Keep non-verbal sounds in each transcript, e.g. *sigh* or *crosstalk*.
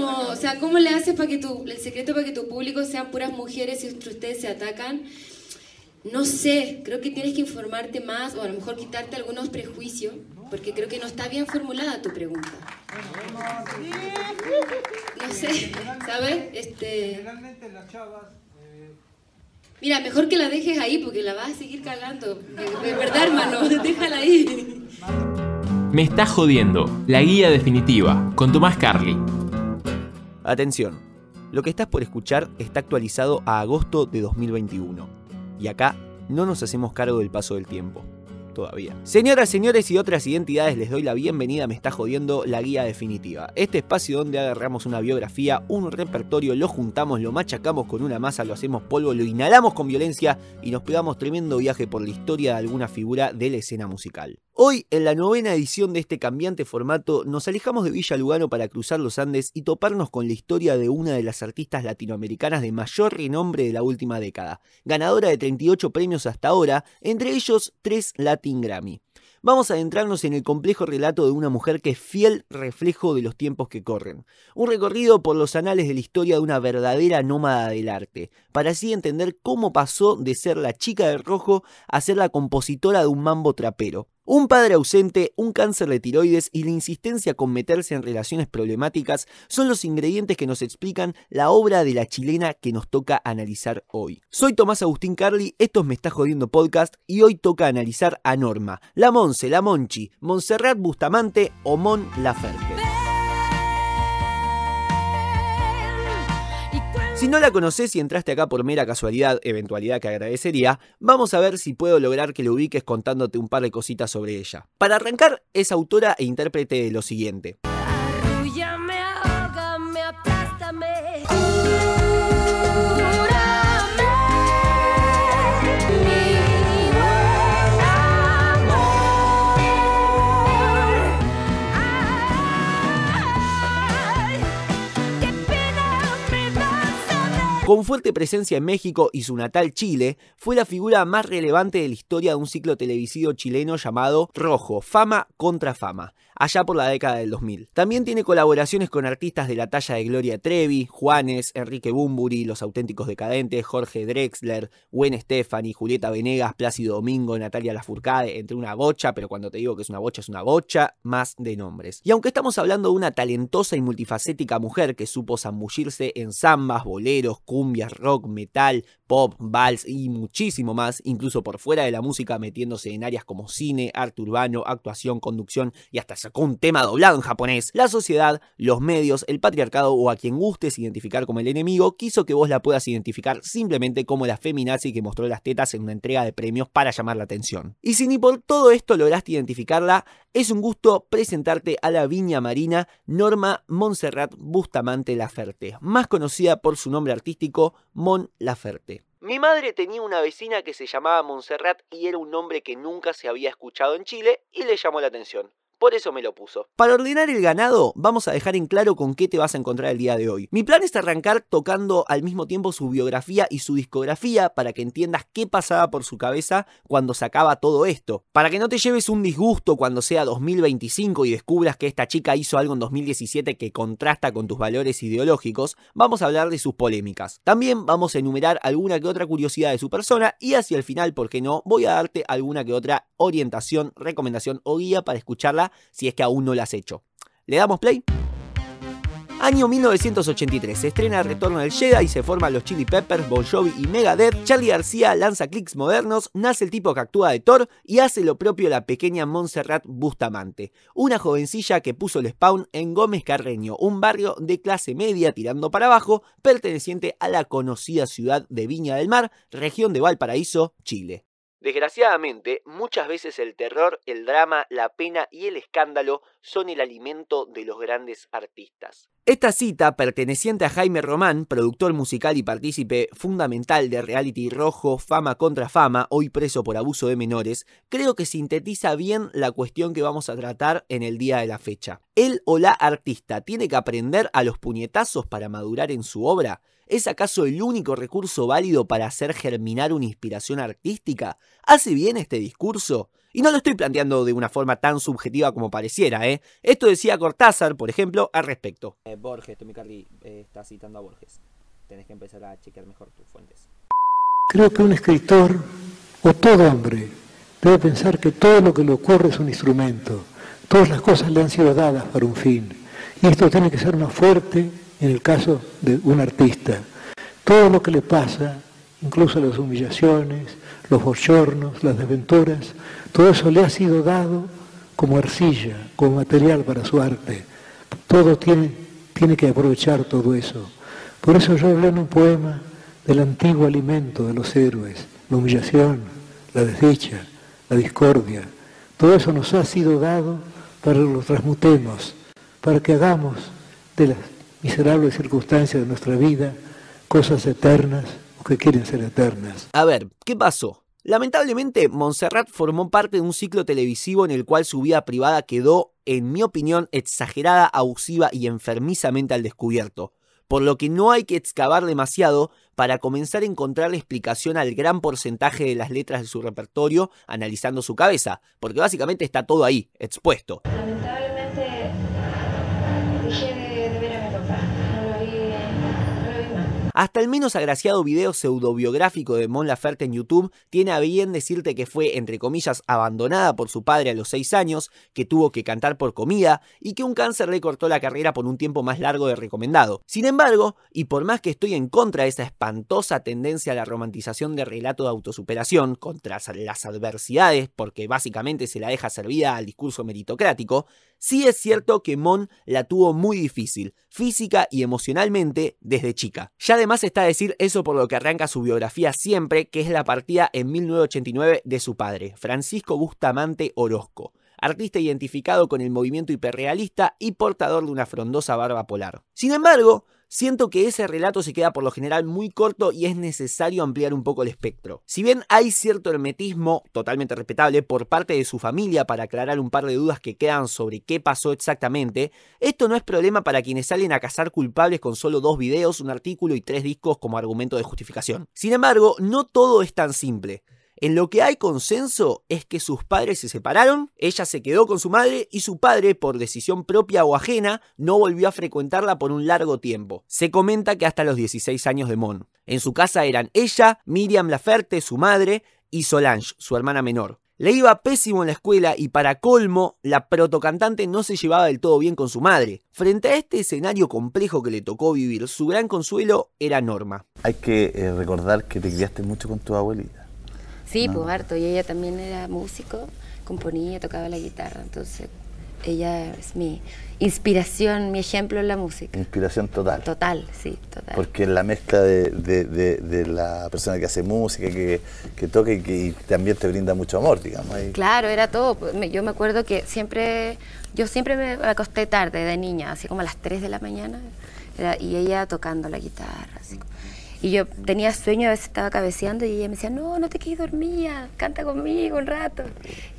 como, o sea, ¿cómo le haces para que tu, el secreto para que tu público sean puras mujeres y entre ustedes se atacan? No sé, creo que tienes que informarte más o a lo mejor quitarte algunos prejuicios, porque creo que no está bien formulada tu pregunta. No sé, ¿sabes? Este... Mira, mejor que la dejes ahí porque la vas a seguir cagando. De, verdad, hermano, *laughs* déjala ahí. Me está jodiendo, la guía definitiva, con Tomás Carly. Atención, lo que estás por escuchar está actualizado a agosto de 2021. Y acá no nos hacemos cargo del paso del tiempo todavía. Señoras, señores y otras identidades, les doy la bienvenida, me está jodiendo la guía definitiva. Este espacio donde agarramos una biografía, un repertorio, lo juntamos, lo machacamos con una masa, lo hacemos polvo, lo inhalamos con violencia y nos pegamos tremendo viaje por la historia de alguna figura de la escena musical. Hoy, en la novena edición de este cambiante formato, nos alejamos de Villa Lugano para cruzar los Andes y toparnos con la historia de una de las artistas latinoamericanas de mayor renombre de la última década, ganadora de 38 premios hasta ahora, entre ellos 3 Grammy vamos a adentrarnos en el complejo relato de una mujer que es fiel reflejo de los tiempos que corren. Un recorrido por los anales de la historia de una verdadera nómada del arte, para así entender cómo pasó de ser la chica de rojo a ser la compositora de un mambo trapero. Un padre ausente, un cáncer de tiroides y la insistencia con meterse en relaciones problemáticas son los ingredientes que nos explican la obra de la chilena que nos toca analizar hoy. Soy Tomás Agustín Carli, esto es Me Está Jodiendo Podcast y hoy toca analizar a Norma, la Monse, la Monchi, Montserrat Bustamante o Mon Laferte. Si no la conoces y entraste acá por mera casualidad, eventualidad que agradecería, vamos a ver si puedo lograr que lo ubiques contándote un par de cositas sobre ella. Para arrancar, es autora e intérprete de lo siguiente. Con fuerte presencia en México y su natal Chile, fue la figura más relevante de la historia de un ciclo televisivo chileno llamado Rojo, Fama contra Fama, allá por la década del 2000. También tiene colaboraciones con artistas de la talla de Gloria Trevi, Juanes, Enrique Bumburi, Los Auténticos Decadentes, Jorge Drexler, Gwen Stefani, Julieta Venegas, Plácido Domingo, Natalia Lafourcade, entre una bocha, pero cuando te digo que es una bocha, es una bocha, más de nombres. Y aunque estamos hablando de una talentosa y multifacética mujer que supo zambullirse en zambas, boleros, cumbias, rock, metal, pop, vals y muchísimo más, incluso por fuera de la música metiéndose en áreas como cine, arte urbano, actuación, conducción y hasta un tema doblado en japonés. La sociedad, los medios, el patriarcado o a quien gustes identificar como el enemigo quiso que vos la puedas identificar simplemente como la feminazi que mostró las tetas en una entrega de premios para llamar la atención. Y si ni por todo esto lograste identificarla, es un gusto presentarte a la viña marina Norma Montserrat Bustamante Laferte, más conocida por su nombre artístico Mon Laferte. Mi madre tenía una vecina que se llamaba Montserrat y era un nombre que nunca se había escuchado en Chile y le llamó la atención. Por eso me lo puso. Para ordenar el ganado, vamos a dejar en claro con qué te vas a encontrar el día de hoy. Mi plan es arrancar tocando al mismo tiempo su biografía y su discografía para que entiendas qué pasaba por su cabeza cuando sacaba todo esto. Para que no te lleves un disgusto cuando sea 2025 y descubras que esta chica hizo algo en 2017 que contrasta con tus valores ideológicos, vamos a hablar de sus polémicas. También vamos a enumerar alguna que otra curiosidad de su persona y hacia el final, ¿por qué no? Voy a darte alguna que otra orientación, recomendación o guía para escucharla si es que aún no lo has hecho. ¿Le damos play? Año 1983, se estrena el Retorno del Jedi y se forman los Chili Peppers, Bon Jovi y Megadeth. Charlie García lanza clics modernos, nace el tipo que actúa de Thor y hace lo propio la pequeña Montserrat Bustamante, una jovencilla que puso el spawn en Gómez Carreño, un barrio de clase media tirando para abajo, perteneciente a la conocida ciudad de Viña del Mar, región de Valparaíso, Chile. Desgraciadamente, muchas veces el terror, el drama, la pena y el escándalo son el alimento de los grandes artistas. Esta cita, perteneciente a Jaime Román, productor musical y partícipe fundamental de reality rojo Fama contra Fama, hoy preso por abuso de menores, creo que sintetiza bien la cuestión que vamos a tratar en el día de la fecha. ¿El o la artista tiene que aprender a los puñetazos para madurar en su obra? ¿Es acaso el único recurso válido para hacer germinar una inspiración artística? ¿Hace bien este discurso? Y no lo estoy planteando de una forma tan subjetiva como pareciera, ¿eh? Esto decía Cortázar, por ejemplo, al respecto. Eh, Borges, Tommy Carly eh, está citando a Borges. Tenés que empezar a chequear mejor tus fuentes. Creo que un escritor, o todo hombre, debe pensar que todo lo que le ocurre es un instrumento. Todas las cosas le han sido dadas para un fin. Y esto tiene que ser una fuerte en el caso de un artista. Todo lo que le pasa, incluso las humillaciones, los bochornos, las desventuras, todo eso le ha sido dado como arcilla, como material para su arte. Todo tiene, tiene que aprovechar todo eso. Por eso yo hablé en un poema del antiguo alimento de los héroes, la humillación, la desdicha, la discordia. Todo eso nos ha sido dado para que lo transmutemos, para que hagamos de las miserables circunstancias de nuestra vida cosas eternas o que quieren ser eternas. A ver, ¿qué pasó? Lamentablemente, Montserrat formó parte de un ciclo televisivo en el cual su vida privada quedó, en mi opinión, exagerada, abusiva y enfermizamente al descubierto, por lo que no hay que excavar demasiado para comenzar a encontrar la explicación al gran porcentaje de las letras de su repertorio analizando su cabeza, porque básicamente está todo ahí, expuesto. Lamentablemente dejé de, de ver a mi papá. No lo vi, no lo vi más. Hasta el menos agraciado video pseudobiográfico de Mon Laferte en YouTube tiene a bien decirte que fue, entre comillas, abandonada por su padre a los 6 años, que tuvo que cantar por comida y que un cáncer le cortó la carrera por un tiempo más largo de recomendado. Sin embargo, y por más que estoy en contra de esa espantosa tendencia a la romantización de relato de autosuperación contra las adversidades, porque básicamente se la deja servida al discurso meritocrático, sí es cierto que Mon la tuvo muy difícil, física y emocionalmente, desde chica. Ya además está decir eso por lo que arranca su biografía siempre, que es la partida en 1989 de su padre, Francisco Bustamante Orozco artista identificado con el movimiento hiperrealista y portador de una frondosa barba polar. Sin embargo, siento que ese relato se queda por lo general muy corto y es necesario ampliar un poco el espectro. Si bien hay cierto hermetismo, totalmente respetable, por parte de su familia para aclarar un par de dudas que quedan sobre qué pasó exactamente, esto no es problema para quienes salen a cazar culpables con solo dos videos, un artículo y tres discos como argumento de justificación. Sin embargo, no todo es tan simple. En lo que hay consenso es que sus padres se separaron, ella se quedó con su madre y su padre, por decisión propia o ajena, no volvió a frecuentarla por un largo tiempo. Se comenta que hasta los 16 años de Mon. En su casa eran ella, Miriam Laferte, su madre, y Solange, su hermana menor. Le iba pésimo en la escuela y para colmo, la protocantante no se llevaba del todo bien con su madre. Frente a este escenario complejo que le tocó vivir, su gran consuelo era Norma. Hay que eh, recordar que te criaste mucho con tu abuelita. Sí, No. pues harto. Y ella también era músico, componía, tocaba la guitarra. Entonces, ella es mi inspiración, mi ejemplo en la música. Inspiración total. Total, sí, total. Porque es la mezcla de, de- de- de la persona que hace música, que, que toca y que y también te brinda mucho amor, digamos. ahí. Claro, era todo. me- Yo me acuerdo que siempre, yo siempre me acosté tarde de niña, así como a las 3 de la mañana, era- y ella tocando la guitarra. así como- y yo tenía sueño, a veces estaba cabeceando y ella me decía, no, no te quedes dormida, canta conmigo un rato.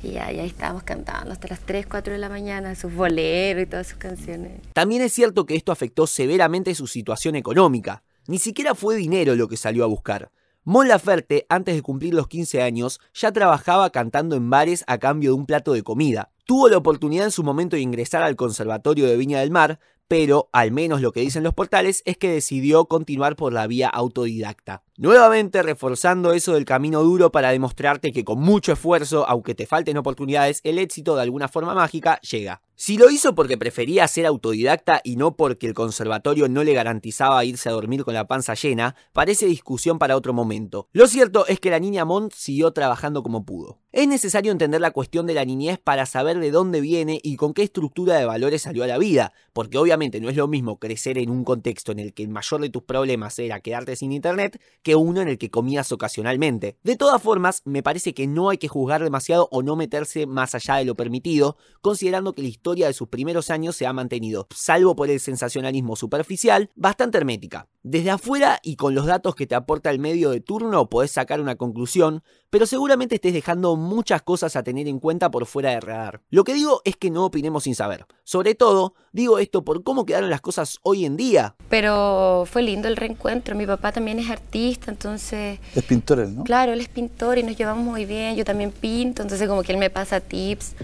Y ahí estábamos cantando hasta las 3, 4 de la mañana, sus boleros y todas sus canciones. También es cierto que esto afectó severamente su situación económica. Ni siquiera fue dinero lo que salió a buscar. Mon Laferte, antes de cumplir los 15 años, ya trabajaba cantando en bares a cambio de un plato de comida. Tuvo la oportunidad en su momento de ingresar al Conservatorio de Viña del Mar, pero, al menos lo que dicen los portales, es que decidió continuar por la vía autodidacta. Nuevamente reforzando eso del camino duro para demostrarte que con mucho esfuerzo, aunque te falten oportunidades, el éxito de alguna forma mágica llega. Si lo hizo porque prefería ser autodidacta y no porque el conservatorio no le garantizaba irse a dormir con la panza llena, parece discusión para otro momento. Lo cierto es que la niña Mont siguió trabajando como pudo. Es necesario entender la cuestión de la niñez para saber de dónde viene y con qué estructura de valores salió a la vida, porque obviamente no es lo mismo crecer en un contexto en el que el mayor de tus problemas era quedarte sin internet que uno en el que comías ocasionalmente. De todas formas, me parece que no hay que juzgar demasiado o no meterse más allá de lo permitido, considerando que la historia de sus primeros años se ha mantenido, salvo por el sensacionalismo superficial, bastante hermética. Desde afuera y con los datos que te aporta el medio de turno podés sacar una conclusión, pero seguramente estés dejando muchas cosas a tener en cuenta por fuera de radar. Lo que digo es que no opinemos sin saber. Sobre todo, digo esto por cómo quedaron las cosas hoy en día. Pero fue lindo el reencuentro. Mi papá también es artista, entonces... Es pintor él, ¿no? Claro, él es pintor y nos llevamos muy bien. Yo también pinto, entonces como que él me pasa tips.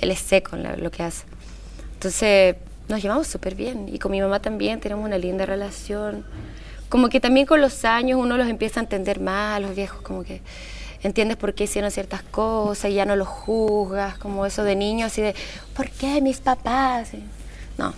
Él es seco en lo que hace. Entonces nos llevamos súper bien. Y con mi mamá también tenemos una linda relación. Como que también con los años uno los empieza a entender más, los viejos como que entiendes por qué hicieron ciertas cosas y ya no los juzgas, como eso de niño, así de, ¿por qué mis papás? No,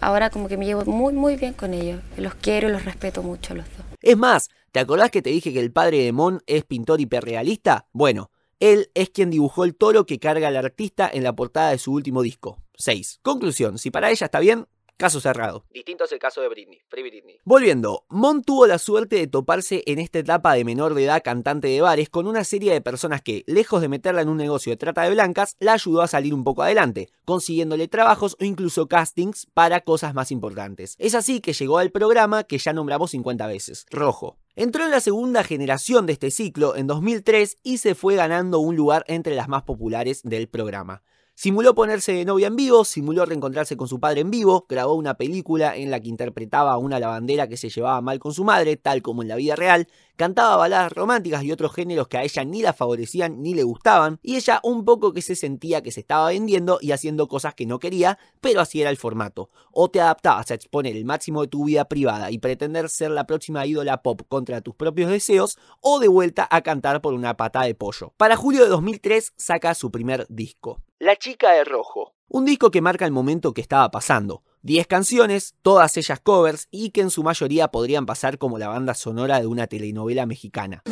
ahora como que me llevo muy, muy bien con ellos. Los quiero y los respeto mucho a los dos. Es más, ¿te acordás que te dije que el padre de Mon es pintor hiperrealista? Bueno, él es quien dibujó el toro que carga al artista en la portada de su último disco. 6. Conclusión, si para ella está bien, Caso cerrado. Distinto es el caso de Britney, Free Britney. Volviendo, Mon tuvo la suerte de toparse en esta etapa de menor de edad cantante de bares con una serie de personas que, lejos de meterla en un negocio de trata de blancas, la ayudó a salir un poco adelante, consiguiéndole trabajos o incluso castings para cosas más importantes. Es así que llegó al programa que ya nombramos 50 veces, Rojo. Entró en la segunda generación de este ciclo en 2003 y se fue ganando un lugar entre las más populares del programa. Simuló ponerse de novia en vivo, simuló reencontrarse con su padre en vivo, grabó una película en la que interpretaba a una lavandera que se llevaba mal con su madre, tal como en la vida real, cantaba baladas románticas y otros géneros que a ella ni la favorecían ni le gustaban, y ella un poco que se sentía que se estaba vendiendo y haciendo cosas que no quería, pero así era el formato. O te adaptabas a exponer el máximo de tu vida privada y pretender ser la próxima ídola pop contra tus propios deseos, o de vuelta a cantar por una pata de pollo. Para julio de 2003 saca su primer disco. La chica de rojo. Un disco que marca el momento que estaba pasando. 10 canciones, todas ellas covers y que en su mayoría podrían pasar como la banda sonora de una telenovela mexicana.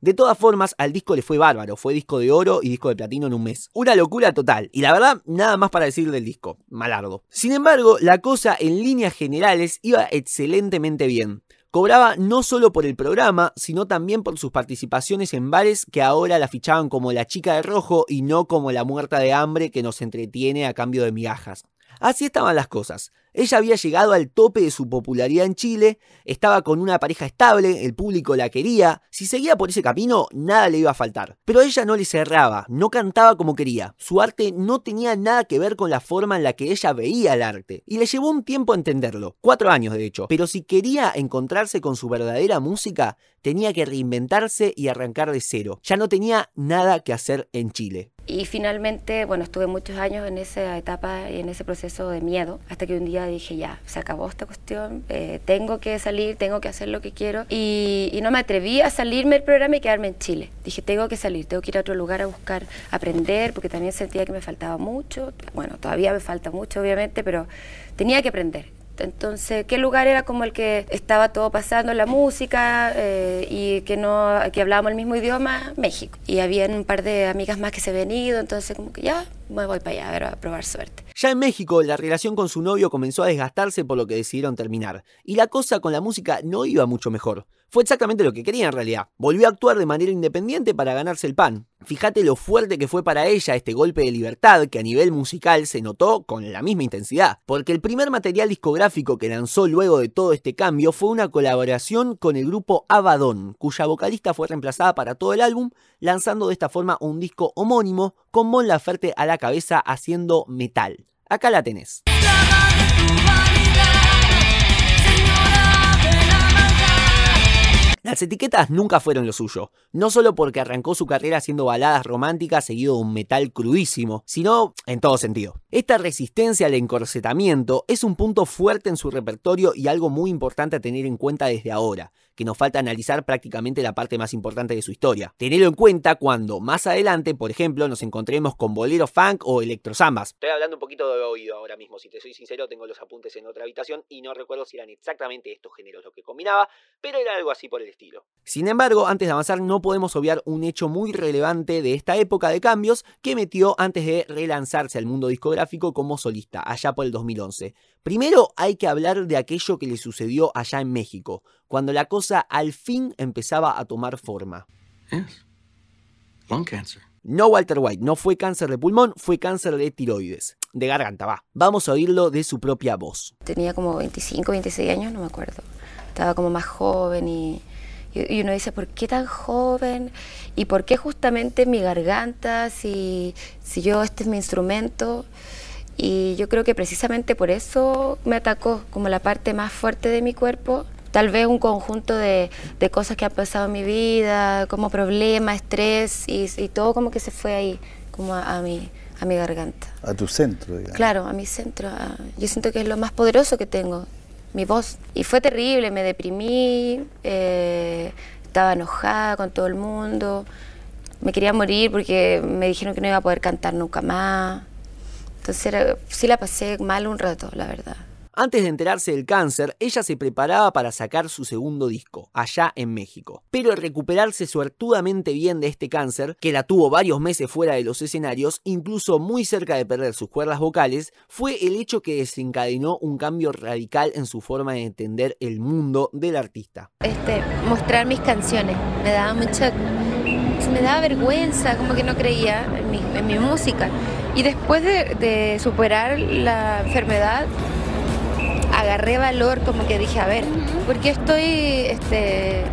De todas formas, al disco le fue bárbaro, fue disco de oro y disco de platino en un mes. Una locura total, y la verdad, nada más para decir del disco, malardo. Sin embargo, la cosa en líneas generales iba excelentemente bien. Cobraba no solo por el programa, sino también por sus participaciones en bares que ahora la fichaban como la chica de rojo y no como la muerta de hambre que nos entretiene a cambio de migajas. Así estaban las cosas. Ella había llegado al tope de su popularidad en Chile, estaba con una pareja estable, el público la quería, si seguía por ese camino nada le iba a faltar. Pero ella no le cerraba, no cantaba como quería, su arte no tenía nada que ver con la forma en la que ella veía el arte, y le llevó un tiempo entenderlo, cuatro años de hecho, pero si quería encontrarse con su verdadera música, tenía que reinventarse y arrancar de cero, ya no tenía nada que hacer en Chile. Y finalmente, bueno, estuve muchos años en esa etapa y en ese proceso de miedo, hasta que un día dije, ya, se acabó esta cuestión, eh, tengo que salir, tengo que hacer lo que quiero. Y, y, no me atreví a salirme del programa y quedarme en Chile. Dije, tengo que salir, tengo que ir a otro lugar a buscar aprender, porque también sentía que me faltaba mucho. Bueno, todavía me falta mucho, obviamente, pero tenía que aprender. Entonces, ¿qué lugar era como el que estaba todo pasando, la música eh, y que no que hablábamos el mismo idioma? México. Y había un par de amigas más que se habían ido, entonces como que ya me voy para allá a, ver, a probar suerte. Ya en México, la relación con su novio comenzó a desgastarse por lo que decidieron terminar. Y la cosa con la música no iba mucho mejor. Fue exactamente lo que quería en realidad. Volvió a actuar de manera independiente para ganarse el pan. Fíjate lo fuerte que fue para ella este golpe de libertad que a nivel musical se notó con la misma intensidad. Porque el primer material discográfico que lanzó luego de todo este cambio fue una colaboración con el grupo Abaddon, cuya vocalista fue reemplazada para todo el álbum, lanzando de esta forma un disco homónimo con Mon Laferte a la cabeza haciendo metal. Acá la tenés. Las etiquetas nunca fueron lo suyo, no solo porque arrancó su carrera haciendo baladas románticas seguido de un metal crudísimo, sino en todo sentido. Esta resistencia al encorsetamiento es un punto fuerte en su repertorio y algo muy importante a tener en cuenta desde ahora, que nos falta analizar prácticamente la parte más importante de su historia. Tenerlo en cuenta cuando más adelante, por ejemplo, nos encontremos con bolero funk o electrozambas. Estoy hablando un poquito de oído ahora mismo, si te soy sincero, tengo los apuntes en otra habitación y no recuerdo si eran exactamente estos géneros lo que combinaba, pero era algo así por el estilo. Sin embargo, antes de avanzar no podemos obviar un hecho muy relevante de esta época de cambios que metió antes de relanzarse al mundo discográfico como solista, allá por el 2011. Primero hay que hablar de aquello que le sucedió allá en México, cuando la cosa al fin empezaba a tomar forma. No Walter White, no fue cáncer de pulmón, fue cáncer de tiroides. de garganta, va. Vamos a oírlo de su propia voz. Tenía como 25, 26 años, no me acuerdo. Estaba como más joven y, y uno dice, ¿por qué tan joven? ¿Y por qué justamente mi garganta si, si yo este es mi instrumento? Y yo creo que precisamente por eso me atacó como la parte más fuerte de mi cuerpo. Tal vez un conjunto de, de cosas que han pasado en mi vida, como problemas, estrés, y, y todo como que se fue ahí, como a, a, mi, a mi garganta. A tu centro, digamos. Claro, a mi centro. a- yo siento que es lo más poderoso que tengo, mi voz. Y fue terrible, me deprimí, eh, estaba enojada con todo el mundo, me quería morir porque me dijeron que no iba a poder cantar nunca más. Entonces era- sí la pasé mal un rato, la verdad. Antes de enterarse del cáncer, ella se preparaba para sacar su segundo disco, allá en México. Pero al recuperarse suertudamente bien de este cáncer, que la tuvo varios meses fuera de los escenarios, incluso muy cerca de perder sus cuerdas vocales, fue el hecho que desencadenó un cambio radical en su forma de entender el mundo del artista. este, mostrar mis canciones. Me daba mucha. Me daba vergüenza, como que no creía en mi, en mi música. Y después de, de superar la enfermedad, agarré valor, como que dije, a ver, ¿por qué estoy. Este,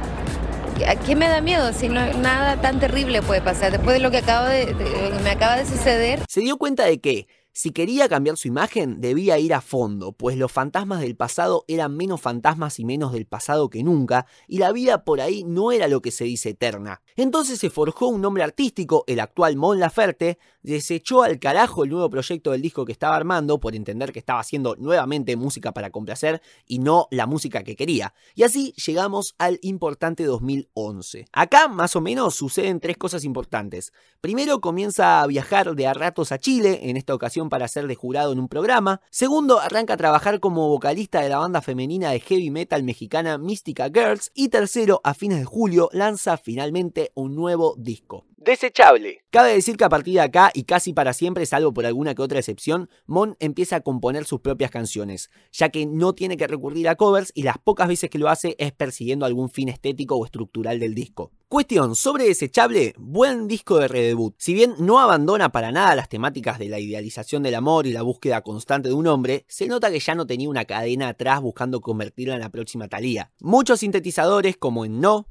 ¿A qué me da miedo si no, nada tan terrible puede pasar? Después de lo que, acabo de, de- lo que me acaba de suceder, Se dio cuenta de que, si quería cambiar su imagen, debía ir a fondo, pues los fantasmas del pasado eran menos fantasmas y menos del pasado que nunca, y la vida por ahí no era lo que se dice eterna. Entonces se forjó un nombre artístico, el actual Mon Laferte, desechó al carajo el nuevo proyecto del disco que estaba armando por entender que estaba haciendo nuevamente música para complacer y no la música que quería. Y así llegamos al importante 2011. Acá más o menos suceden tres cosas importantes. Primero comienza a viajar de a ratos a Chile, en esta ocasión para ser de jurado en un programa. Segundo, arranca a trabajar como vocalista de la banda femenina de heavy metal mexicana Mystica Girls. Y tercero, a fines de julio, lanza finalmente un nuevo disco. Desechable. Cabe decir que a partir de acá y casi para siempre, salvo por alguna que otra excepción, Mon empieza a componer sus propias canciones, ya que no tiene que recurrir a covers y las pocas veces que lo hace es persiguiendo algún fin estético o estructural del disco. Cuestión sobre Desechable, buen disco de redebut. Si bien no abandona para nada las temáticas de la idealización del amor y la búsqueda constante de un hombre, se nota que ya no tenía una cadena atrás buscando convertirla en la próxima Thalía. Muchos sintetizadores como en No,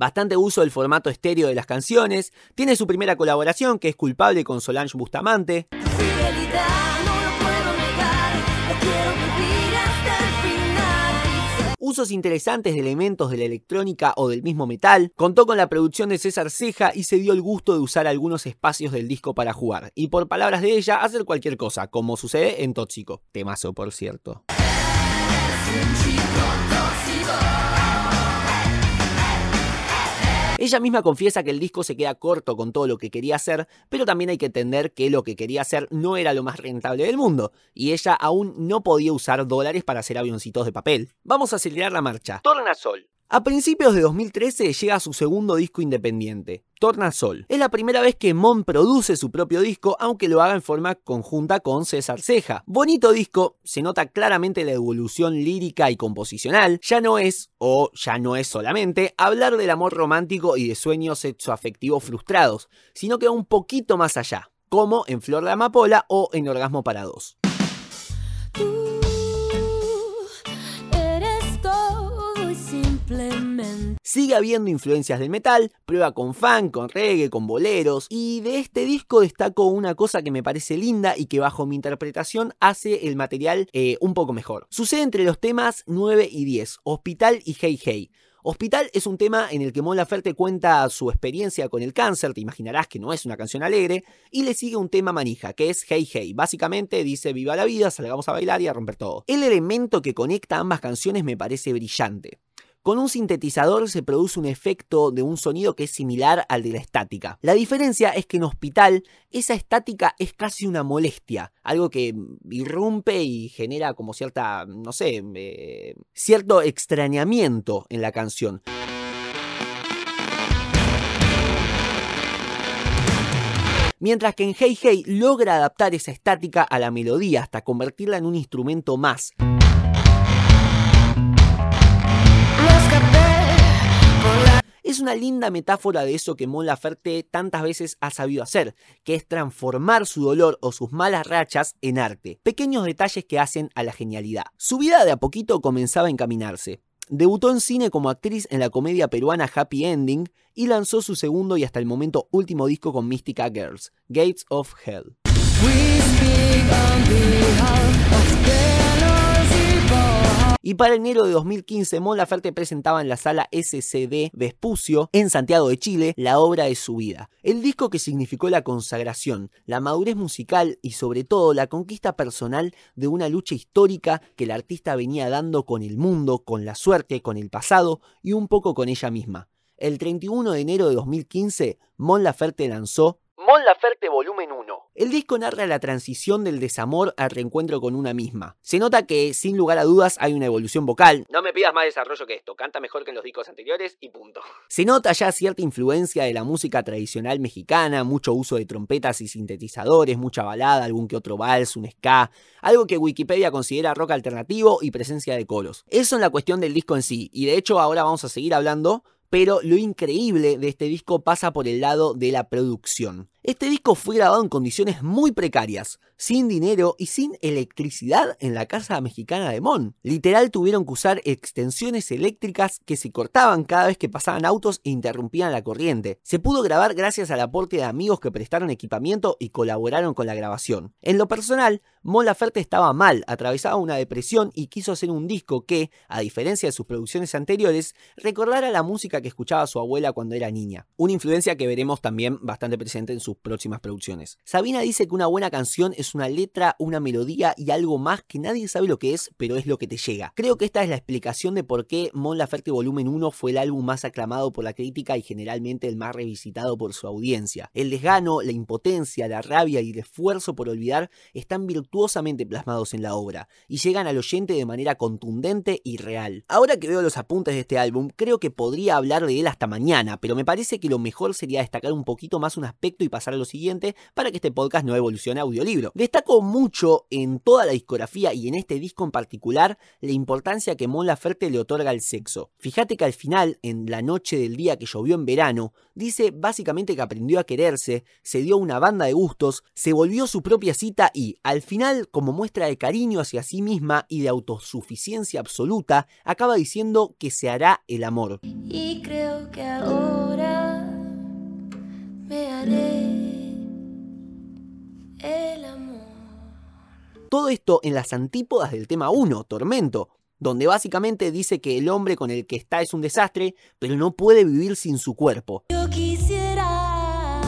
bastante uso del formato estéreo de las canciones, tiene su primera colaboración que es culpable con Solange Bustamante, usos interesantes de elementos de la electrónica o del mismo metal, contó con la producción de César Ceja y se dio el gusto de usar algunos espacios del disco para jugar, y por palabras de ella, hacer cualquier cosa, como sucede en Tóxico. Temazo, por cierto. Ella misma confiesa que el disco se queda corto con todo lo que quería hacer, pero también hay que entender que lo que quería hacer no era lo más rentable del mundo, y ella aún no podía usar dólares para hacer avioncitos de papel. Vamos a acelerar la marcha. Tornasol. A principios de 2013 llega su segundo disco independiente, Tornasol. Es la primera vez que Mon produce su propio disco, aunque lo haga en forma conjunta con César Ceja. Bonito disco, se nota claramente la evolución lírica y composicional. Ya no es, o ya no es solamente, hablar del amor romántico y de sueños sexoafectivos frustrados, sino que va un poquito más allá, como en Flor de Amapola o en Orgasmo para dos. Sigue habiendo influencias del metal, prueba con funk, con reggae, con boleros, y de este disco destaco una cosa que me parece linda y que bajo mi interpretación hace el material eh, un poco mejor. Sucede entre los temas 9 y 10, Hospital y Hey Hey. Hospital es un tema en el que Mon Laferte cuenta su experiencia con el cáncer, te imaginarás que no es una canción alegre, y le sigue un tema manija, que es Hey Hey. Básicamente dice viva la vida, salgamos a bailar y a romper todo. El elemento que conecta ambas canciones me parece brillante. Con un sintetizador se produce un efecto de un sonido que es similar al de la estática. La diferencia es que en Hospital esa estática es casi una molestia, algo que irrumpe y genera como cierta, no sé, eh, cierto extrañamiento en la canción. Mientras que en Hey Hey logra adaptar esa estática a la melodía hasta convertirla en un instrumento más. Es una linda metáfora de eso que Mon Laferte tantas veces ha sabido hacer, que es transformar su dolor o sus malas rachas en arte. Pequeños detalles que hacen a la genialidad. Su vida de a poquito comenzaba a encaminarse. Debutó en cine como actriz en la comedia peruana Happy Ending y lanzó su segundo y hasta el momento último disco con Mystica Girls, Gates of Hell. Y para enero de 2015, Mon Laferte presentaba en la sala SCD Vespucio, en Santiago de Chile, la obra de su vida. El disco que significó la consagración, la madurez musical y sobre todo la conquista personal de una lucha histórica que el artista venía dando con el mundo, con la suerte, con el pasado y un poco con ella misma. El 31 de enero de 2015, Mon Laferte lanzó Laferte Volumen 1. El disco narra la transición del desamor al reencuentro con una misma. Se nota que, sin lugar a dudas, hay una evolución vocal. No me pidas más desarrollo que esto, canta mejor que en los discos anteriores y punto. Se nota ya cierta influencia de la música tradicional mexicana, mucho uso de trompetas y sintetizadores, mucha balada, algún que otro vals, un ska, algo que Wikipedia considera rock alternativo y presencia de coros. Eso en la cuestión del disco en sí, y de hecho ahora vamos a seguir hablando pero lo increíble de este disco pasa por el lado de la producción. Este disco fue grabado en condiciones muy precarias, sin dinero y sin electricidad en la casa mexicana de Mon. Literal tuvieron que usar extensiones eléctricas que se cortaban cada vez que pasaban autos e interrumpían la corriente. Se pudo grabar gracias al aporte de amigos que prestaron equipamiento y colaboraron con la grabación. En lo personal, Mon Laferte estaba mal, atravesaba una depresión y quiso hacer un disco que, a diferencia de sus producciones anteriores, recordara la música que escuchaba su abuela cuando era niña. Una influencia que veremos también bastante presente en su próximas producciones. Sabina dice que una buena canción es una letra, una melodía y algo más que nadie sabe lo que es, pero es lo que te llega. Creo que esta es la explicación de por qué Mon Laferte Volumen 1 fue el álbum más aclamado por la crítica y generalmente el más revisitado por su audiencia. El desgano, la impotencia, la rabia y el esfuerzo por olvidar están virtuosamente plasmados en la obra y llegan al oyente de manera contundente y real. Ahora que veo los apuntes de este álbum, creo que podría hablar de él hasta mañana, pero me parece que lo mejor sería destacar un poquito más un aspecto y pasar a lo siguiente para que este podcast no evolucione a audiolibro. Destaco mucho en toda la discografía y en este disco en particular la importancia que Mon Laferte le otorga al sexo. Fíjate que al final, en la noche del día que llovió en verano, dice básicamente que aprendió a quererse, se dio una banda de gustos, se volvió su propia cita y, al final, como muestra de cariño hacia sí misma y de autosuficiencia absoluta, acaba diciendo que se hará el amor. Y creo que ahora me haré el amor. Todo esto en las antípodas del tema 1, Tormento, donde básicamente dice que el hombre con el que está es un desastre, pero no puede vivir sin su cuerpo. Yo quisiera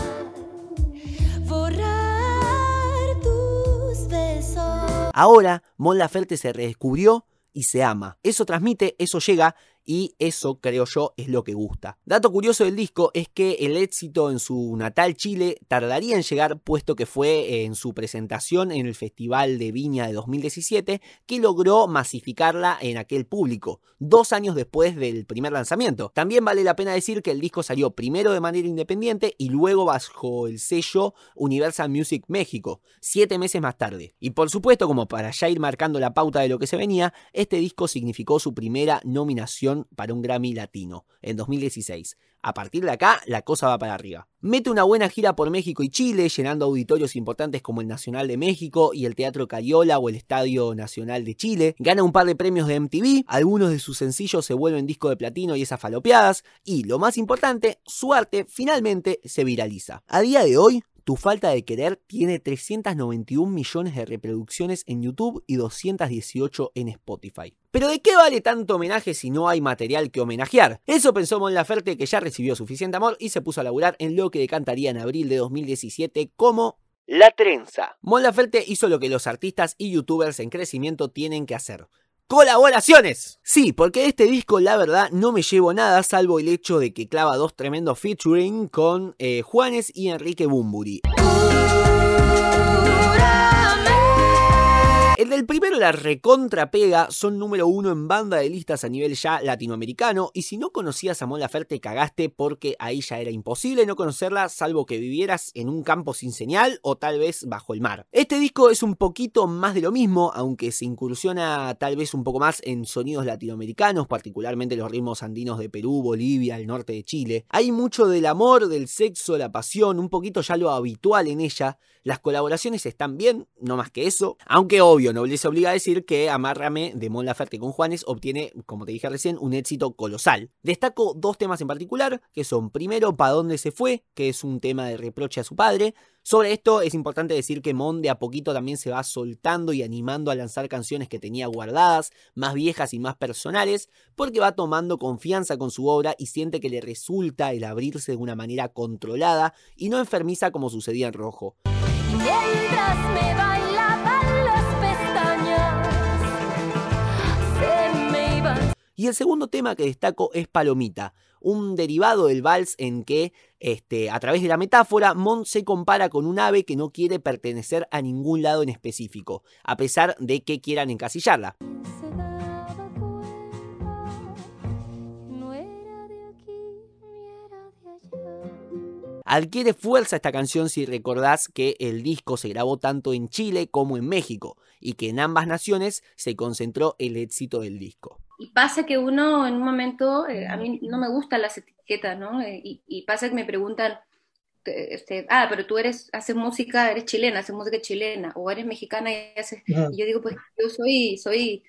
borrar tus besos. Ahora, Mon Laferte se redescubrió y se ama. Eso transmite, eso llega y eso creo yo es lo que gusta. Dato curioso del disco es que el éxito en su natal Chile tardaría en llegar puesto que fue en su presentación en el Festival de Viña de 2017 que logró masificarla en aquel público, dos años después del primer lanzamiento. También vale la pena decir que el disco salió primero de manera independiente y luego bajo el sello Universal Music México, siete meses más tarde. Y por supuesto, como para ya ir marcando la pauta de lo que se venía, este disco significó su primera nominación para un Grammy Latino en 2016. A partir de acá, la cosa va para arriba. Mete una buena gira por México y Chile, llenando auditorios importantes como el Nacional de México y el Teatro Cariola o el Estadio Nacional de Chile. Gana un par de premios de MTV, algunos de sus sencillos se vuelven disco de platino y esas falopeadas. Y lo más importante, su arte finalmente se viraliza. A día de hoy, tu falta de querer tiene 391 millones de reproducciones en YouTube y 218 en Spotify. Pero ¿de qué vale tanto homenaje si no hay material que homenajear? Eso pensó Mon Laferte que ya recibió suficiente amor y se puso a laburar en lo que decantaría en abril de 2017 como La Trenza. Mon Laferte hizo lo que los artistas y youtubers en crecimiento tienen que hacer colaboraciones. Sí, porque de este disco la verdad no me llevo nada salvo el hecho de que clava dos tremendos featuring con eh, Juanes y Enrique Bumburi. El del primero la recontra pega, son número uno en banda de listas a nivel ya latinoamericano, y si no conocías a Mon Laferte cagaste porque ahí ya era imposible no conocerla salvo que vivieras en un campo sin señal o tal vez bajo el mar. Este disco es un poquito más de lo mismo, aunque se incursiona tal vez un poco más en sonidos latinoamericanos, particularmente los ritmos andinos de Perú, Bolivia, el norte de Chile. Hay mucho del amor, del sexo, la pasión, un poquito ya lo habitual en ella. Las colaboraciones están bien, no más que eso, aunque obvio, no les obliga a decir que Amárrame de Mon Laferte con Juanes obtiene, como te dije recién, un éxito colosal. Destaco dos temas en particular, que son primero Pa' dónde se fue, que es un tema de reproche a su padre. Sobre esto es importante decir que Mon de a poquito también se va soltando y animando a lanzar canciones que tenía guardadas, más viejas y más personales, porque va tomando confianza con su obra y siente que le resulta el abrirse de una manera controlada y no enfermiza como sucedía en Rojo. Y el segundo tema que destaco es Palomita, un derivado del vals en que, este, a través de la metáfora, Mon se compara con un ave que no quiere pertenecer a ningún lado en específico, a pesar de que quieran encasillarla. Adquiere fuerza esta canción si recordás que el disco se grabó tanto en Chile como en México, y que en ambas naciones se concentró el éxito del disco. Y pasa que uno en un momento, eh, a mí no me gustan las etiquetas, ¿no? Eh, y, y pasa que me preguntan, este, ah, pero tú eres, haces música, eres chilena, haces música chilena, o eres mexicana y haces, y yo digo, pues yo soy, soy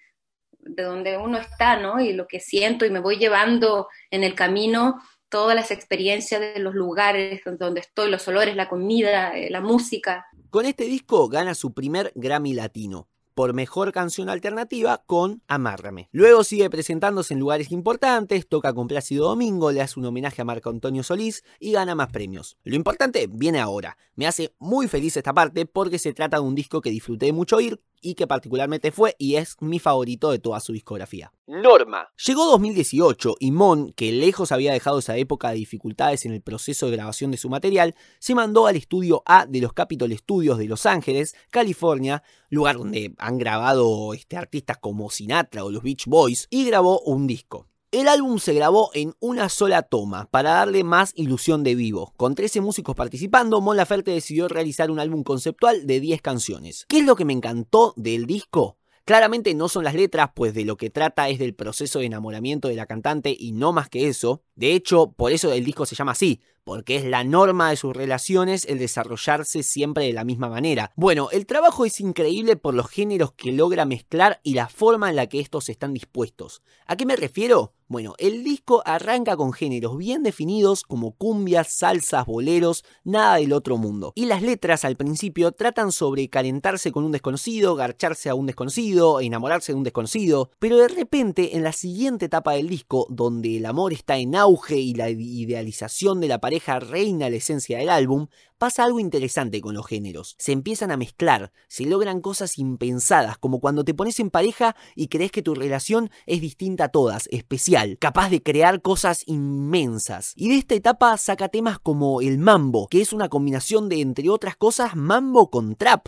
de donde uno está, ¿no? Y lo que siento y me voy llevando en el camino todas las experiencias de los lugares donde estoy, los olores, la comida, eh, la música. Con este disco gana su primer Grammy Latino por mejor canción alternativa con Amárrame. Luego sigue presentándose en lugares importantes, toca con Plácido Domingo, le hace un homenaje a Marco Antonio Solís y gana más premios. Lo importante viene ahora. Me hace muy feliz esta parte porque se trata de un disco que disfruté mucho oír y que particularmente fue y es mi favorito de toda su discografía. Norma. Llegó 2018 y Mon, que lejos había dejado esa época de dificultades en el proceso de grabación de su material, se mandó al estudio A de los Capitol Studios de Los Ángeles, California, lugar donde han grabado este, artistas como Sinatra o los Beach Boys, y grabó un disco. El álbum se grabó en una sola toma para darle más ilusión de vivo. Con 13 músicos participando, Mon Laferte decidió realizar un álbum conceptual de 10 canciones. ¿Qué es lo que me encantó del disco? Claramente no son las letras, pues de lo que trata es del proceso de enamoramiento de la cantante y no más que eso. De hecho, por eso el disco se llama así, porque es la norma de sus relaciones el desarrollarse siempre de la misma manera. Bueno, el trabajo es increíble por los géneros que logra mezclar y la forma en la que estos están dispuestos. ¿A qué me refiero? Bueno, el disco arranca con géneros bien definidos como cumbias, salsas, boleros, nada del otro mundo. Y las letras al principio tratan sobre calentarse con un desconocido, garcharse a un desconocido, enamorarse de un desconocido, pero de repente en la siguiente etapa del disco, donde el amor está en auge y la idealización de la pareja reina la esencia del álbum, pasa algo interesante con los géneros. Se empiezan a mezclar, se logran cosas impensadas, como cuando te pones en pareja y crees que tu relación es distinta a todas, especial, capaz de crear cosas inmensas. Y de esta etapa saca temas como el mambo, que es una combinación de, entre otras cosas, mambo con trap.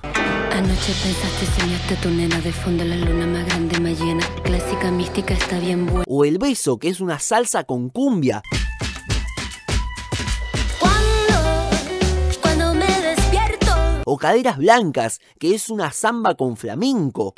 Anoche pensaste, soñaste tu nena de fondo, la luna más grande, más llena. Clásica mística está bien buena. O el beso, que es una salsa con cumbia. O caderas blancas, que es una samba con flamenco.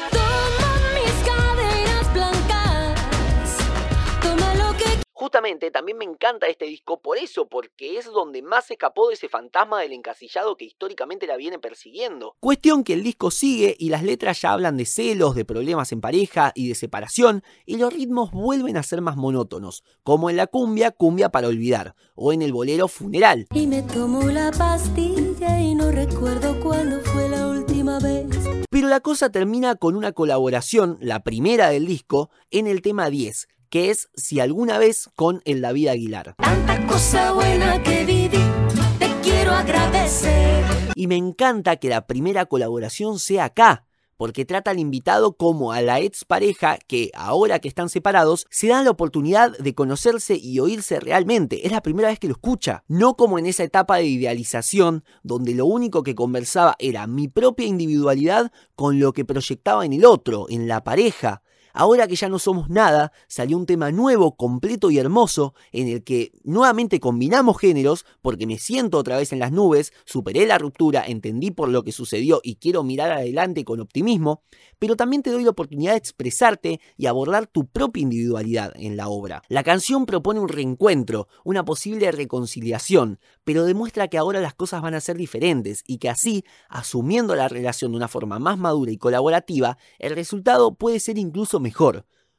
Justamente también me encanta este disco por eso, porque es donde más se escapó de ese fantasma del encasillado que históricamente la viene persiguiendo. Cuestión que el disco sigue y las letras ya hablan de celos, de problemas en pareja y de separación, y los ritmos vuelven a ser más monótonos, como en la cumbia, cumbia para olvidar, o en el bolero funeral. Y me tomo la pastilla y no recuerdo cuándo fue la última vez. Pero la cosa termina con una colaboración, la primera del disco, en el tema 10, que es Si alguna vez con el David Aguilar. Tanta cosa buena que viví, te quiero agradecer. Y me encanta que la primera colaboración sea acá, porque trata al invitado como a la ex pareja que, ahora que están separados, se dan la oportunidad de conocerse y oírse realmente. Es la primera vez que lo escucha. No como en esa etapa de idealización, donde lo único que conversaba era mi propia individualidad con lo que proyectaba en el otro, en la pareja. Ahora que ya no somos nada, salió un tema nuevo, completo y hermoso, en el que nuevamente combinamos géneros, porque me siento otra vez en las nubes, superé la ruptura, entendí por lo que sucedió y quiero mirar adelante con optimismo, pero también te doy la oportunidad de expresarte y abordar tu propia individualidad en la obra. La canción propone un reencuentro, una posible reconciliación, pero demuestra que ahora las cosas van a ser diferentes y que así, asumiendo la relación de una forma más madura y colaborativa, el resultado puede ser incluso mejor.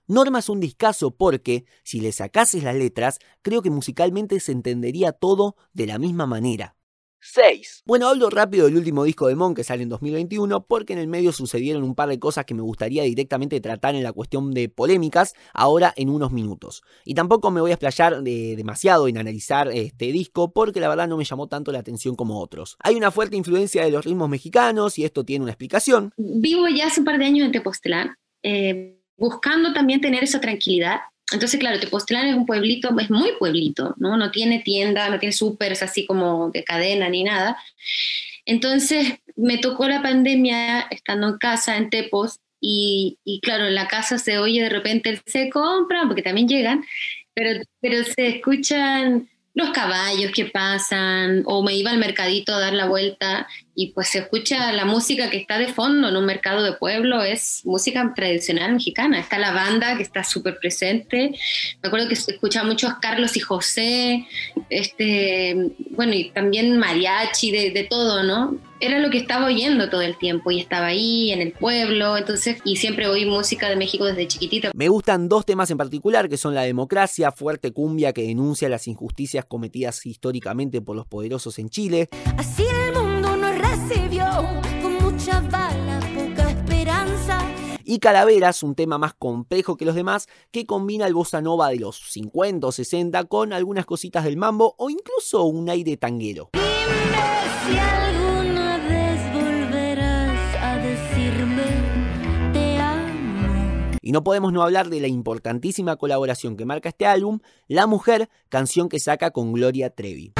Norma es un discazo porque, si le sacases las letras, creo que musicalmente se entendería todo de la misma manera. 6. Bueno, hablo rápido del último disco de Mon que sale en 2021 porque en el medio sucedieron un par de cosas que me gustaría directamente tratar en la cuestión de polémicas ahora en unos minutos. Y tampoco me voy a explayar de demasiado en analizar este disco porque la verdad no me llamó tanto la atención como otros. Hay una fuerte influencia de los ritmos mexicanos y esto tiene una explicación. Vivo ya hace un par de años en Tepoztlán. Eh, buscando también tener esa tranquilidad. Entonces, claro, Tepoztlán es un pueblito, es muy pueblito, ¿no? No tiene tienda, no tiene súper así como de cadena ni nada. Entonces, me tocó la pandemia estando en casa en Tepos y, y, claro, en la casa se oye de repente, se compran, porque también llegan, pero, pero se escuchan los caballos que pasan, o me iba al mercadito a dar la vuelta y pues se escucha la música que está de fondo en un mercado de pueblo, es música tradicional mexicana. Está la banda que está súper presente. Me acuerdo que se escuchaba muchos Carlos y José, este, bueno, y también mariachi, de, de todo, ¿no? era lo que estaba oyendo todo el tiempo y estaba ahí en el pueblo, entonces, y siempre oí música de México desde chiquitita. Me gustan dos temas en particular, que son la democracia, fuerte cumbia que denuncia las injusticias cometidas históricamente por los poderosos en Chile. Así recibió con mucha bala, poca esperanza. Y Calaveras, un tema más complejo que los demás, que combina el bossa nova de los 50 o 60 con algunas cositas del mambo o incluso un aire tanguero. Dime si alguna vez volverás a decirme te amo. Y no podemos no hablar de la importantísima colaboración que marca este álbum, La Mujer, canción que saca con Gloria Trevi.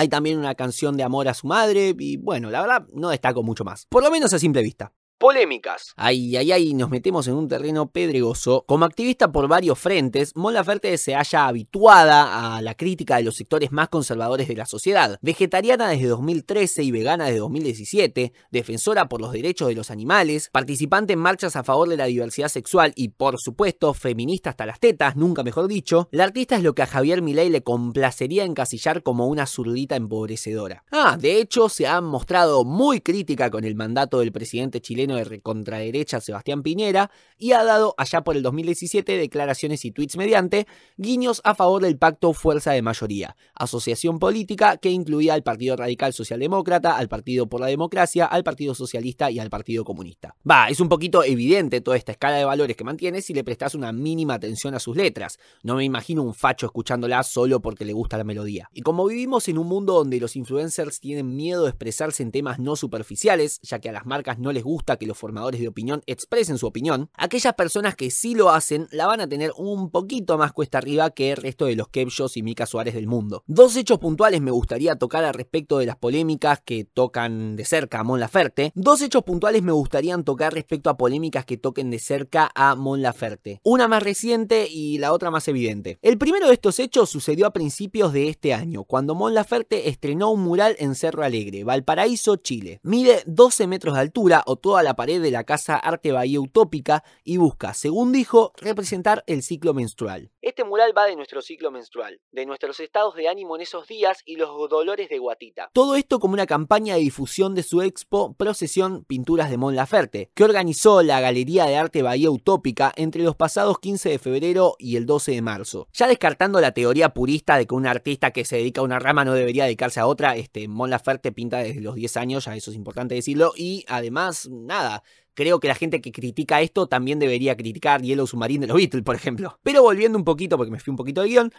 Hay también una canción de amor a su madre y bueno, la verdad no destaco mucho más. Por lo menos a simple vista. Polémicas. Ay, ay, ay, nos metemos en un terreno pedregoso. Como activista por varios frentes, Mon Laferte se halla habituada a la crítica de los sectores más conservadores de la sociedad. Vegetariana desde 2013 y vegana desde 2017, defensora por los derechos de los animales, participante en marchas a favor de la diversidad sexual y, por supuesto, feminista hasta las tetas, nunca mejor dicho, la artista es lo que a Javier Milei le complacería encasillar como una zurdita empobrecedora. Ah, de hecho, se ha mostrado muy crítica con el mandato del presidente chileno de recontraderecha Sebastián Piñera y ha dado allá por el 2017 declaraciones y tweets mediante guiños a favor del pacto Fuerza de Mayoría, asociación política que incluía al Partido Radical Socialdemócrata, al Partido por la Democracia, al Partido Socialista y al Partido Comunista. Va, es un poquito evidente toda esta escala de valores que mantiene si le prestas una mínima atención a sus letras. No me imagino un facho escuchándola solo porque le gusta la melodía. Y como vivimos en un mundo donde los influencers tienen miedo de expresarse en temas no superficiales, ya que a las marcas no les gusta que los formadores de opinión expresen su opinión, aquellas personas que sí lo hacen la van a tener un poquito más cuesta arriba que el resto de los Kevshos y Mika Suárez del mundo. Dos hechos puntuales me gustaría tocar al respecto de las polémicas que tocan de cerca a Mon Laferte. Dos hechos puntuales me gustarían tocar respecto a polémicas que toquen de cerca a Mon Laferte. Una más reciente y la otra más evidente. El primero de estos hechos sucedió a principios de este año, cuando Mon Laferte estrenó un mural en Cerro Alegre, Valparaíso, Chile. Mide 12 metros de altura o toda la pared de la casa Arte Bahía Utópica y busca, según dijo, representar el ciclo menstrual. Este mural va de nuestro ciclo menstrual, de nuestros estados de ánimo en esos días y los dolores de guatita. Todo esto como una campaña de difusión de su expo Procesión Pinturas de Mon Laferte, que organizó la Galería de Arte Bahía Utópica entre los pasados 15 de febrero y el 12 de marzo. Ya descartando la teoría purista de que un artista que se dedica a una rama no debería dedicarse a otra, este Mon Laferte pinta desde los 10 años, ya eso es importante decirlo, y además, nada, Creo que la gente que critica esto también debería criticar Yellow Submarine de los Beatles, por ejemplo. Pero volviendo un poquito, porque me fui un poquito de guion,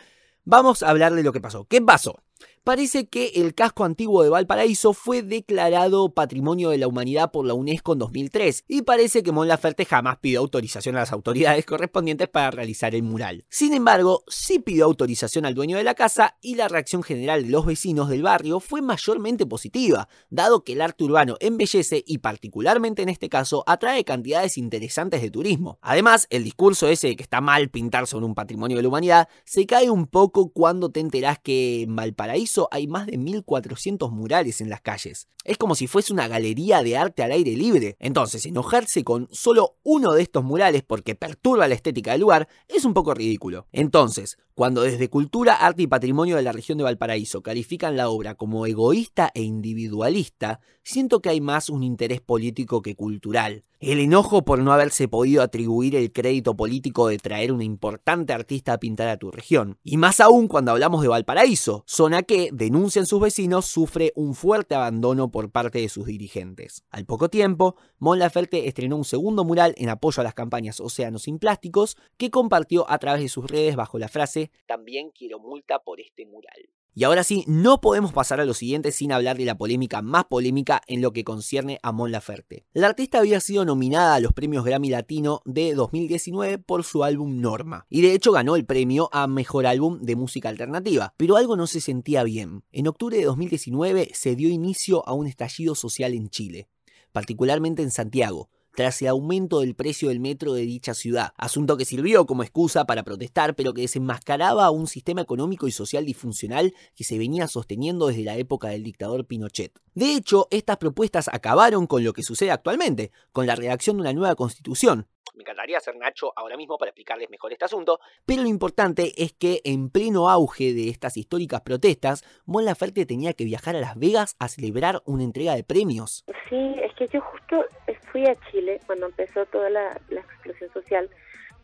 vamos a hablar de lo que pasó. ¿Qué pasó? Parece que el casco antiguo de Valparaíso fue declarado Patrimonio de la Humanidad por la UNESCO en 2003 y parece que Mon Laferte jamás pidió autorización a las autoridades correspondientes para realizar el mural. Sin embargo, sí pidió autorización al dueño de la casa y la reacción general de los vecinos del barrio fue mayormente positiva, dado que el arte urbano embellece y particularmente en este caso atrae cantidades interesantes de turismo. Además, el discurso ese de que está mal pintar sobre un patrimonio de la humanidad se cae un poco cuando te enterás que en Valparaíso hay más de 1400 murales en las calles. Es como si fuese una galería de arte al aire libre. Entonces, enojarse con solo uno de estos murales porque perturba la estética del lugar es un poco ridículo. Entonces, cuando desde Cultura, Arte y Patrimonio de la región de Valparaíso califican la obra como egoísta e individualista, siento que hay más un interés político que cultural. El enojo por no haberse podido atribuir el crédito político de traer una importante artista a pintar a tu región. Y más aún cuando hablamos de Valparaíso, zona que, denuncian sus vecinos, sufre un fuerte abandono por parte de sus dirigentes. Al poco tiempo, Mon Laferte estrenó un segundo mural en apoyo a las campañas Océanos sin Plásticos que compartió a través de sus redes bajo la frase También quiero multa por este mural. Y ahora sí, no podemos pasar a lo siguiente sin hablar de la polémica más polémica en lo que concierne a Mon Laferte. La artista había sido nominada a los premios Grammy Latino de 2019 por su álbum Norma, y de hecho ganó el premio a Mejor Álbum de Música Alternativa, pero algo no se sentía bien. En octubre de 2019 se dio inicio a un estallido social en Chile, particularmente en Santiago, tras el aumento del precio del metro de dicha ciudad, asunto que sirvió como excusa para protestar, pero que desenmascaraba un sistema económico y social disfuncional que se venía sosteniendo desde la época del dictador Pinochet. De hecho, estas propuestas acabaron con lo que sucede actualmente, con la redacción de una nueva constitución, me encantaría ser Nacho ahora mismo para explicarles mejor este asunto, pero lo importante es que en pleno auge de estas históricas protestas, Mon Laferte tenía que viajar a Las Vegas a celebrar una entrega de premios. Sí, es que yo justo fui a Chile cuando empezó toda la, explosión social,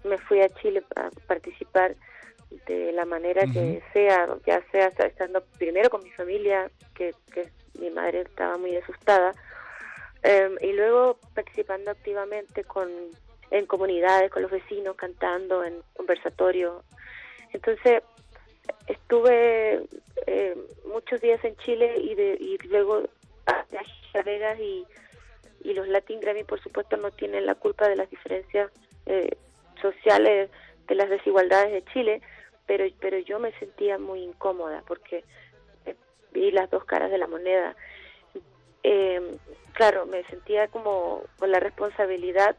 me fui a Chile a participar de la manera que sea, ya sea estando primero con mi familia, que, mi madre estaba muy asustada, em, y luego participando activamente con en comunidades, con los vecinos, cantando en conversatorio. Entonces, estuve eh, muchos días en Chile y, de, y luego a Las Vegas y, y los Latin Grammy, por supuesto, no tienen la culpa de las diferencias eh, sociales, de las desigualdades de Chile, pero, pero yo me sentía muy incómoda porque eh, vi las dos caras de la moneda. claro, me sentía como con la responsabilidad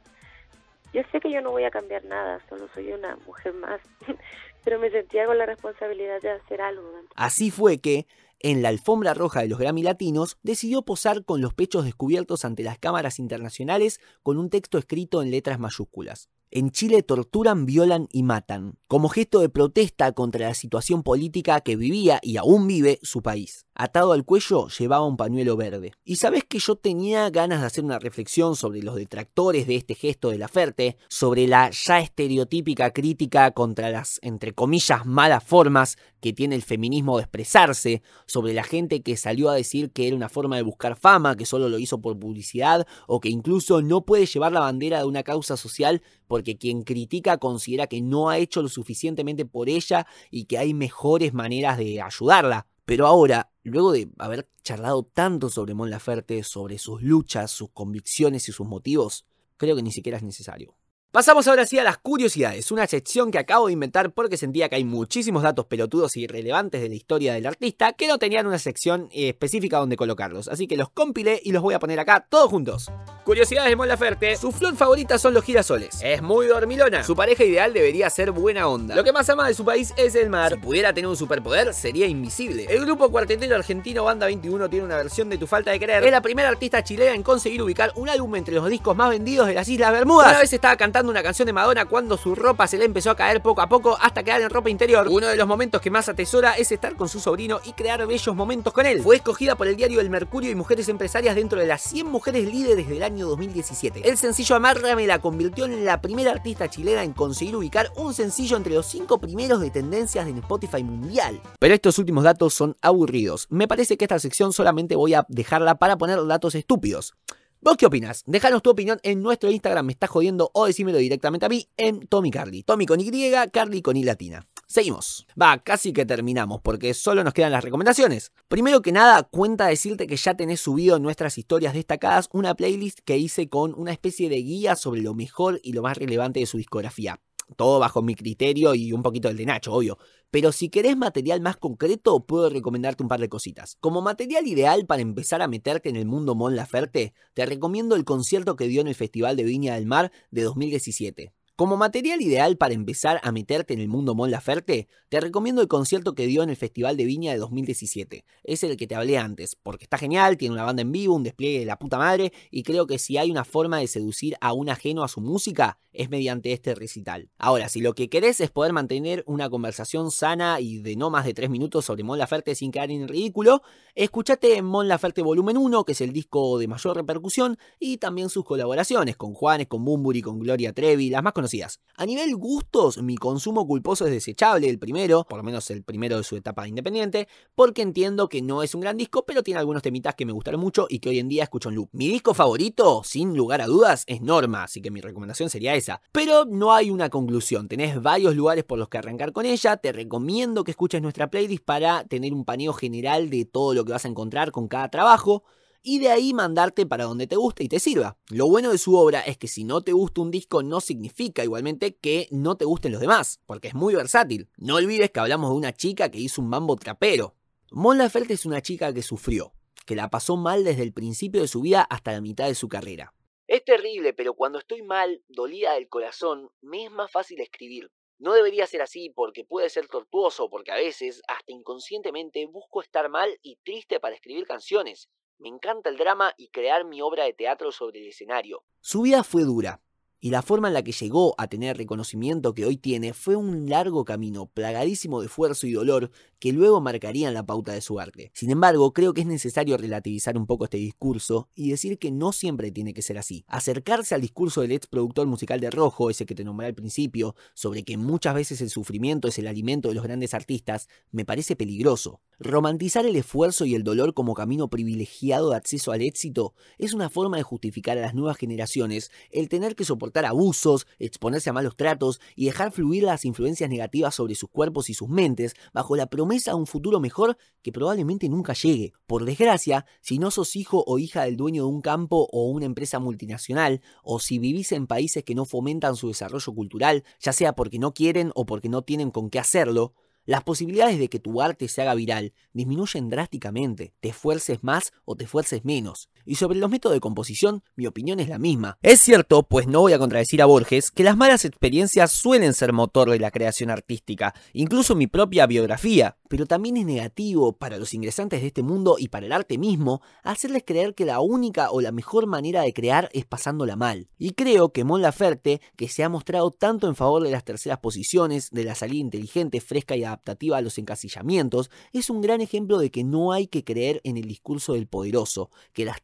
yo sé que yo no voy a cambiar nada, solo soy una mujer más, *laughs* pero me sentía con la responsabilidad de hacer algo. Así fue que, en la alfombra roja de los Grammy Latinos, decidió posar con los pechos descubiertos ante las cámaras internacionales con un texto escrito en letras mayúsculas. En Chile torturan, violan y matan, como gesto de protesta contra la situación política que vivía y aún vive su país. Atado al cuello llevaba un pañuelo verde. Y sabes que yo tenía ganas de hacer una reflexión sobre los detractores de este gesto de la Ferte, sobre la ya estereotípica crítica contra las, entre comillas, malas formas que tiene el feminismo de expresarse, sobre la gente que salió a decir que era una forma de buscar fama, que solo lo hizo por publicidad, o que incluso no puede llevar la bandera de una causa social porque quien critica considera que no ha hecho lo suficientemente por ella y que hay mejores maneras de ayudarla. Pero ahora, luego de haber charlado tanto sobre Mon Laferte, sobre sus luchas, sus convicciones y sus motivos, creo que ni siquiera es necesario. Pasamos ahora sí a las curiosidades, una sección que acabo de inventar porque sentía que hay muchísimos datos pelotudos y irrelevantes de la historia del artista que no tenían una sección eh, específica donde colocarlos, así que los compilé y los voy a poner acá todos juntos. Curiosidades de Mon Laferte, su flor favorita son los girasoles, es muy dormilona, su pareja ideal debería ser buena onda, lo que más ama de su país es el mar, si pudiera tener un superpoder sería invisible. El grupo cuartetero argentino Banda 21 tiene una versión de Tu Falta de Querer, es la primera artista chilena en conseguir ubicar un álbum entre los discos más vendidos de las Islas Bermudas. Una vez estaba cantando una canción de Madonna cuando su ropa se le empezó a caer poco a poco hasta quedar en ropa interior. Uno de los momentos que más atesora es estar con su sobrino y crear bellos momentos con él. Fue escogida por el diario El Mercurio y Mujeres Empresarias dentro de las 100 mujeres líderes del año 2017. El sencillo Amárrame la convirtió en la primera artista chilena en conseguir ubicar un sencillo entre los 5 primeros de tendencias en Spotify mundial. Pero estos últimos datos son aburridos. Me parece que esta sección solamente voy a dejarla para poner datos estúpidos. ¿Vos qué opinas? Déjanos tu opinión en nuestro Instagram, me estás jodiendo, o decímelo directamente a mí en Tommy Carly. Tommy con Y, Carly con I latina. Seguimos. Va, casi que terminamos, porque solo nos quedan las recomendaciones. Primero que nada, cuenta decirte que ya tenés subido en nuestras historias destacadas una playlist que hice con una especie de guía sobre lo mejor y lo más relevante de su discografía. Todo bajo mi criterio y un poquito del de Nacho, obvio. Pero si querés material más concreto, puedo recomendarte un par de cositas. Como material ideal para empezar a meterte en el mundo Mon Laferte, te recomiendo el concierto que dio en el Festival de Viña del Mar de 2017. Como material ideal para empezar a meterte en el mundo Mon Laferte, te recomiendo el concierto que dio en el Festival de Viña de 2017. Es el que te hablé antes, porque está genial, tiene una banda en vivo, un despliegue de la puta madre, y creo que si hay una forma de seducir a un ajeno a su música, es mediante este recital. Ahora, si lo que querés es poder mantener una conversación sana y de no más de 3 minutos sobre Mon Laferte sin quedar en ridículo, escúchate Mon Laferte Volumen 1, que es el disco de mayor repercusión, y también sus colaboraciones con Juanes, con Bumburi, con Gloria Trevi, las más conocidas a nivel gustos, mi consumo culposo es desechable, el primero, por lo menos el primero de su etapa independiente, porque entiendo que no es un gran disco, pero tiene algunos temitas que me gustaron mucho y que hoy en día escucho en loop. Mi disco favorito, sin lugar a dudas, es Norma, así que mi recomendación sería esa. Pero no hay una conclusión, tenés varios lugares por los que arrancar con ella, te recomiendo que escuches nuestra playlist para tener un paneo general de todo lo que vas a encontrar con cada trabajo y de ahí mandarte para donde te guste y te sirva. Lo bueno de su obra es que si no te gusta un disco no significa igualmente que no te gusten los demás, porque es muy versátil. No olvides que hablamos de una chica que hizo un mambo trapero. Mon Laferte es una chica que sufrió, que la pasó mal desde el principio de su vida hasta la mitad de su carrera. Es terrible, pero cuando estoy mal, dolida del corazón, me es más fácil escribir. No debería ser así porque puede ser tortuoso, porque a veces, hasta inconscientemente, busco estar mal y triste para escribir canciones. Me encanta el drama y crear mi obra de teatro sobre el escenario. Su vida fue dura, y la forma en la que llegó a tener reconocimiento que hoy tiene fue un largo camino, plagadísimo de esfuerzo y dolor, que luego marcarían la pauta de su arte. Sin embargo, creo que es necesario relativizar un poco este discurso y decir que no siempre tiene que ser así. Acercarse al discurso del ex productor musical de Rojo, ese que te nombré al principio, sobre que muchas veces el sufrimiento es el alimento de los grandes artistas, me parece peligroso. Romantizar el esfuerzo y el dolor como camino privilegiado de acceso al éxito es una forma de justificar a las nuevas generaciones el tener que soportar abusos, exponerse a malos tratos y dejar fluir las influencias negativas sobre sus cuerpos y sus mentes bajo la promesa de un futuro mejor que probablemente nunca llegue. Por desgracia, si no sos hijo o hija del dueño de un campo o una empresa multinacional, o si vivís en países que no fomentan su desarrollo cultural, ya sea porque no quieren o porque no tienen con qué hacerlo, las posibilidades de que tu arte se haga viral disminuyen drásticamente, te esfuerces más o te esfuerces menos. Y sobre los métodos de composición, mi opinión es la misma. Es cierto, pues no voy a contradecir a Borges, que las malas experiencias suelen ser motor de la creación artística, incluso mi propia biografía, pero también es negativo para los ingresantes de este mundo y para el arte mismo hacerles creer que la única o la mejor manera de crear es pasándola mal. Y creo que Mon Laferte, que se ha mostrado tanto en favor de las terceras posiciones, de la salida inteligente, fresca y adaptativa a los encasillamientos, es un gran ejemplo de que no hay que creer en el discurso del poderoso, que las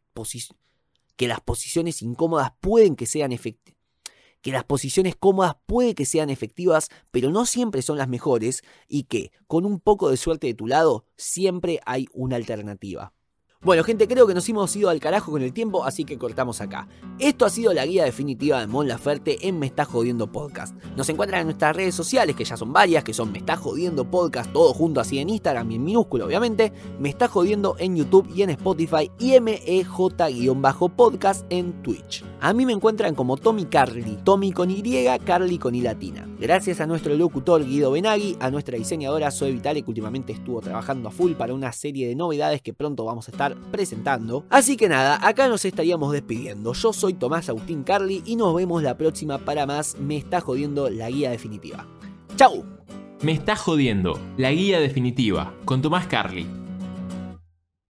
que las posiciones incómodas pueden que sean efectivas que las posiciones cómodas puede que sean efectivas, pero no siempre son las mejores, y que, con un poco de suerte de tu lado, siempre hay una alternativa. Bueno, gente, creo que nos hemos ido al carajo con el tiempo, así que cortamos acá. Esto ha sido la guía definitiva de Mon Laferte en Me Está Jodiendo Podcast. Nos encuentran en nuestras redes sociales, que ya son varias, que son Me Está Jodiendo Podcast, todo junto así en Instagram y en minúsculo, obviamente. Me Está Jodiendo en YouTube y en Spotify y MEJ-podcast en Twitch. A mí me encuentran como Tommy Carly, Tommy con Y, Carly con I latina. Gracias a nuestro locutor Guido Benagui, a nuestra diseñadora Zoe Vitale, que últimamente estuvo trabajando a full para una serie de novedades que pronto vamos a estar presentando. Así que nada, acá nos estaríamos despidiendo. Yo soy Tomás Agustín Carly y nos vemos la próxima para más Me está jodiendo la guía definitiva. ¡Chau! Me está jodiendo la guía definitiva con Tomás Carly.